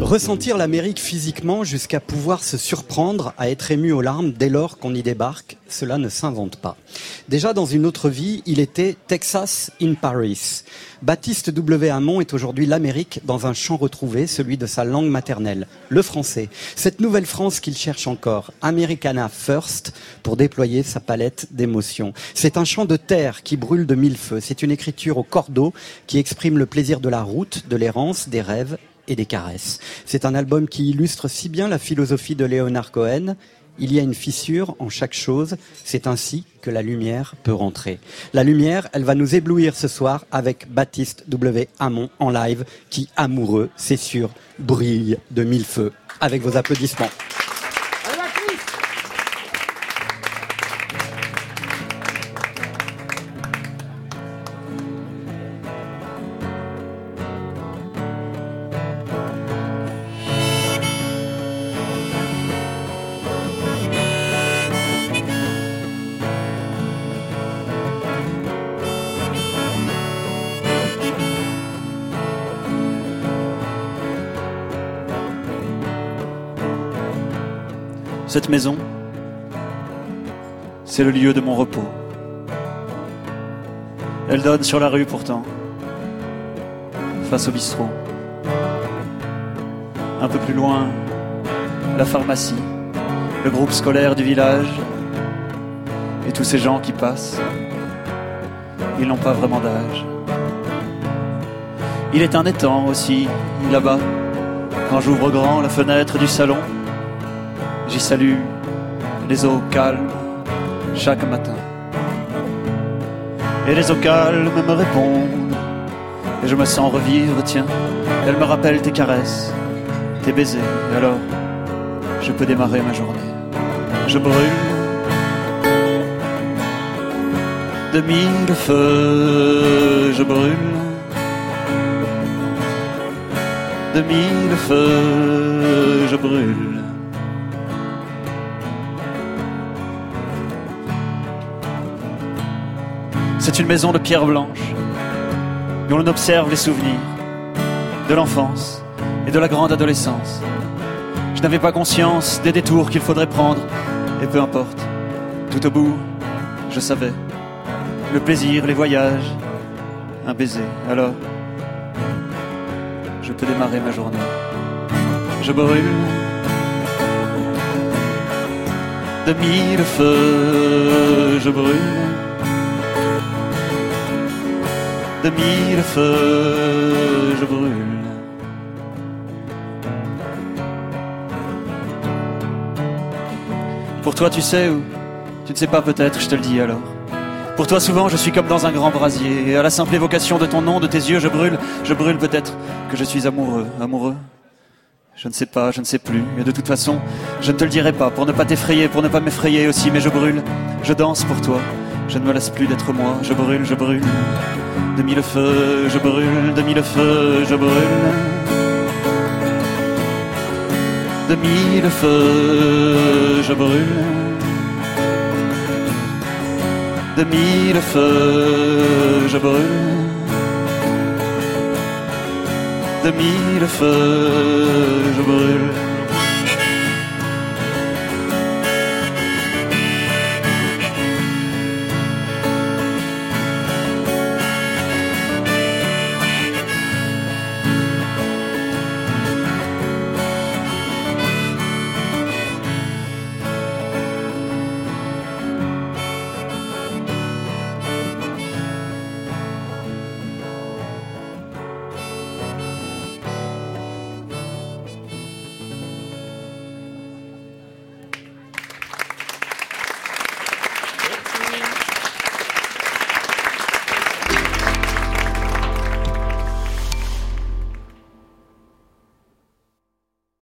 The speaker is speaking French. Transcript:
Ressentir l'Amérique physiquement jusqu'à pouvoir se surprendre à être ému aux larmes dès lors qu'on y débarque, cela ne s'invente pas. Déjà dans une autre vie, il était Texas in Paris. Baptiste W. Hamon est aujourd'hui l'Amérique dans un champ retrouvé, celui de sa langue maternelle, le français. Cette nouvelle France qu'il cherche encore, Americana First, pour déployer sa palette d'émotions. C'est un champ de terre qui brûle de mille feux. C'est une écriture au cordeau qui exprime le plaisir de la route, de l'errance, des rêves et des caresses. C'est un album qui illustre si bien la philosophie de Léonard Cohen. Il y a une fissure en chaque chose, c'est ainsi que la lumière peut rentrer. La lumière, elle va nous éblouir ce soir avec Baptiste W. Hamon en live, qui, amoureux, c'est sûr, brille de mille feux. Avec vos applaudissements. Cette maison, c'est le lieu de mon repos. Elle donne sur la rue pourtant, face au bistrot. Un peu plus loin, la pharmacie, le groupe scolaire du village et tous ces gens qui passent. Ils n'ont pas vraiment d'âge. Il est un étang aussi, là-bas, quand j'ouvre grand la fenêtre du salon J'y salue les eaux calmes chaque matin. Et les eaux calmes me répondent. Et je me sens revivre, tiens. Elles me rappellent tes caresses, tes baisers. Et alors, je peux démarrer ma journée. Je brûle de mille feux, je brûle de mille feux, je brûle. C'est une maison de pierre blanche, où l'on observe les souvenirs de l'enfance et de la grande adolescence. Je n'avais pas conscience des détours qu'il faudrait prendre, et peu importe, tout au bout, je savais. Le plaisir, les voyages, un baiser. Alors, je peux démarrer ma journée. Je brûle de mille feux, je brûle Pour toi, tu sais ou tu ne sais pas peut-être, je te le dis alors. Pour toi, souvent, je suis comme dans un grand brasier, et à la simple évocation de ton nom, de tes yeux, je brûle. Je brûle peut-être que je suis amoureux, amoureux. Je ne sais pas, je ne sais plus. Et de toute façon, je ne te le dirai pas, pour ne pas t'effrayer, pour ne pas m'effrayer aussi, mais je brûle. Je danse pour toi. Je ne me lasse plus d'être moi. Je brûle, je brûle. De mille feux, je brûle. De mille feux, je brûle. De mille feux, je brûle. De mille feux, je brûle. De mille feux, je brûle.